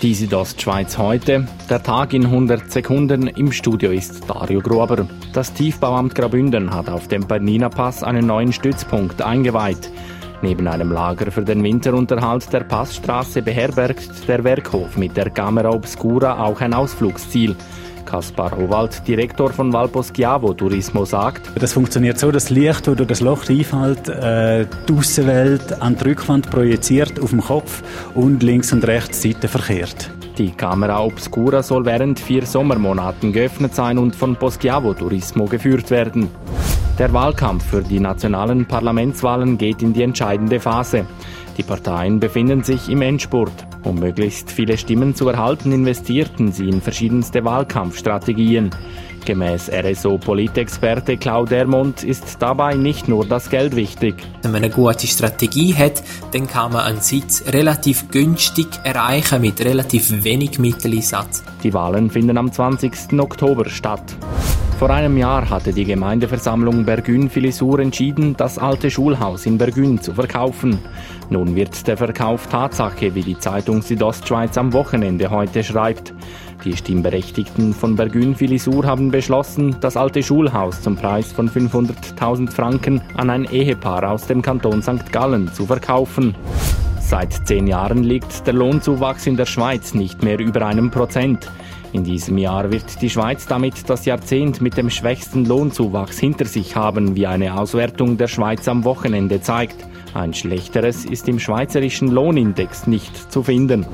Die Südostschweiz heute. Der Tag in 100 Sekunden. Im Studio ist Dario Gruber. Das Tiefbauamt Grabünden hat auf dem Bernina Pass einen neuen Stützpunkt eingeweiht. Neben einem Lager für den Winterunterhalt der Passstraße beherbergt der Werkhof mit der Camera Obscura auch ein Ausflugsziel. Kaspar Howald, Direktor von Valposchiavo Turismo, sagt, Das funktioniert so, dass Licht, das durch das Loch einfällt, äh, die Aussenwelt an die Rückwand projiziert auf dem Kopf und links und rechts Seite verkehrt. Die Camera Obscura soll während vier Sommermonaten geöffnet sein und von Poschiavo Turismo geführt werden. Der Wahlkampf für die nationalen Parlamentswahlen geht in die entscheidende Phase. Die Parteien befinden sich im Endspurt. Um möglichst viele Stimmen zu erhalten, investierten sie in verschiedenste Wahlkampfstrategien. Gemäß RSO-Politexperte Claude Ermont ist dabei nicht nur das Geld wichtig. Wenn man eine gute Strategie hat, dann kann man einen Sitz relativ günstig erreichen mit relativ wenig Mitteleinsatz. Die Wahlen finden am 20. Oktober statt. Vor einem Jahr hatte die Gemeindeversammlung Bergün-Filisur entschieden, das alte Schulhaus in Bergün zu verkaufen. Nun wird der Verkauf Tatsache, wie die Zeitung Südostschweiz am Wochenende heute schreibt. Die Stimmberechtigten von Bergün-Filisur haben beschlossen, das alte Schulhaus zum Preis von 500.000 Franken an ein Ehepaar aus dem Kanton St. Gallen zu verkaufen. Seit zehn Jahren liegt der Lohnzuwachs in der Schweiz nicht mehr über einem Prozent. In diesem Jahr wird die Schweiz damit das Jahrzehnt mit dem schwächsten Lohnzuwachs hinter sich haben, wie eine Auswertung der Schweiz am Wochenende zeigt. Ein schlechteres ist im schweizerischen Lohnindex nicht zu finden.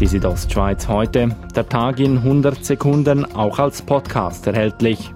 Die Südostschweiz heute, der Tag in 100 Sekunden, auch als Podcast erhältlich.